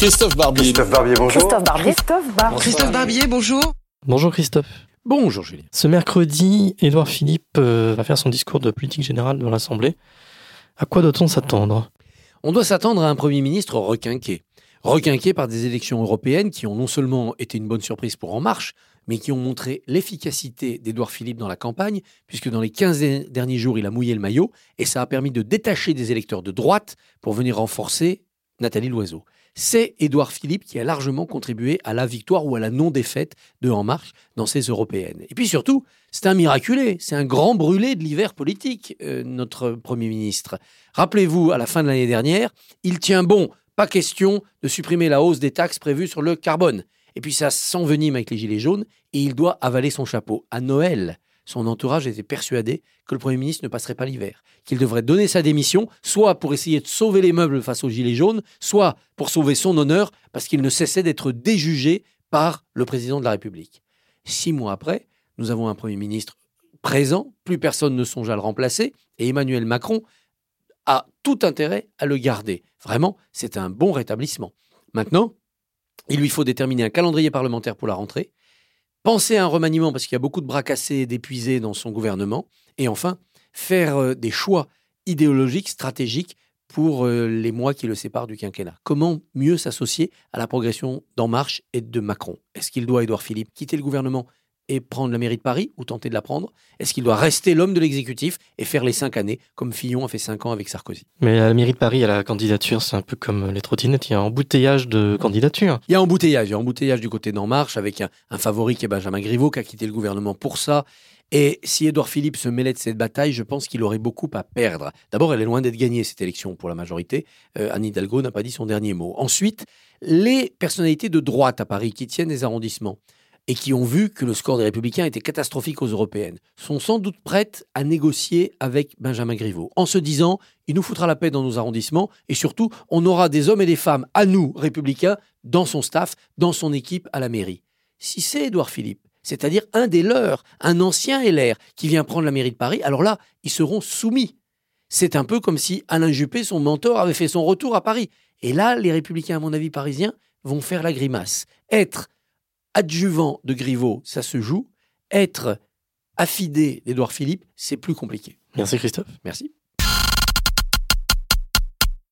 Christophe Barbier. Christophe Barbier, bonjour. Christophe Barbier. Christophe Barbier. Christophe Barbier, bonjour. Bonjour Christophe. Bonjour Julien. Ce mercredi, Édouard Philippe euh, va faire son discours de politique générale dans l'Assemblée. À quoi doit-on s'attendre? On doit s'attendre à un Premier ministre requinqué. Requinqué par des élections européennes qui ont non seulement été une bonne surprise pour En Marche, mais qui ont montré l'efficacité d'Édouard Philippe dans la campagne, puisque dans les 15 derniers jours, il a mouillé le maillot, et ça a permis de détacher des électeurs de droite pour venir renforcer Nathalie Loiseau. C'est Édouard Philippe qui a largement contribué à la victoire ou à la non-défaite de En Marche dans ces européennes. Et puis surtout, c'est un miraculé, c'est un grand brûlé de l'hiver politique, euh, notre Premier ministre. Rappelez-vous, à la fin de l'année dernière, il tient bon, pas question de supprimer la hausse des taxes prévues sur le carbone. Et puis ça s'envenime avec les Gilets jaunes et il doit avaler son chapeau. À Noël, son entourage était persuadé que le Premier ministre ne passerait pas l'hiver, qu'il devrait donner sa démission, soit pour essayer de sauver les meubles face aux Gilets jaunes, soit pour sauver son honneur, parce qu'il ne cessait d'être déjugé par le président de la République. Six mois après, nous avons un Premier ministre présent, plus personne ne songe à le remplacer, et Emmanuel Macron a tout intérêt à le garder. Vraiment, c'est un bon rétablissement. Maintenant, il lui faut déterminer un calendrier parlementaire pour la rentrée, penser à un remaniement parce qu'il y a beaucoup de bras cassés et d'épuisés dans son gouvernement, et enfin, faire euh, des choix idéologiques, stratégiques pour euh, les mois qui le séparent du quinquennat. Comment mieux s'associer à la progression d'En Marche et de Macron? Est-ce qu'il doit, Édouard Philippe, quitter le gouvernement et prendre la mairie de Paris ou tenter de la prendre Est-ce qu'il doit rester l'homme de l'exécutif et faire les cinq années comme Fillon a fait cinq ans avec Sarkozy? Mais à la mairie de Paris, à la candidature, c'est un peu comme les trottinettes, il y a un embouteillage de candidatures. Il y a embouteillage, il y a embouteillage du côté d'En Marche avec un, un favori qui est Benjamin Griveaux qui a quitté le gouvernement pour ça. Et si Édouard Philippe se mêlait de cette bataille, je pense qu'il aurait beaucoup à perdre. D'abord, elle est loin d'être gagnée, cette élection, pour la majorité. Euh, Anne Hidalgo n'a pas dit son dernier mot. Ensuite, les personnalités de droite à Paris qui tiennent les arrondissements et qui ont vu que le score des Républicains était catastrophique aux européennes, sont sans doute prêtes à négocier avec Benjamin Griveaux, en se disant il nous foutra la paix dans nos arrondissements, et surtout, on aura des hommes et des femmes, à nous, républicains, dans son staff, dans son équipe à la mairie. Si c'est Édouard Philippe, c'est-à-dire un des leurs, un ancien LR, qui vient prendre la mairie de Paris, alors là, ils seront soumis. C'est un peu comme si Alain Juppé, son mentor, avait fait son retour à Paris. Et là, les républicains, à mon avis, parisiens, vont faire la grimace. Être adjuvant de Griveaux, ça se joue. Être affidé d'Édouard Philippe, c'est plus compliqué. Merci Christophe. Merci.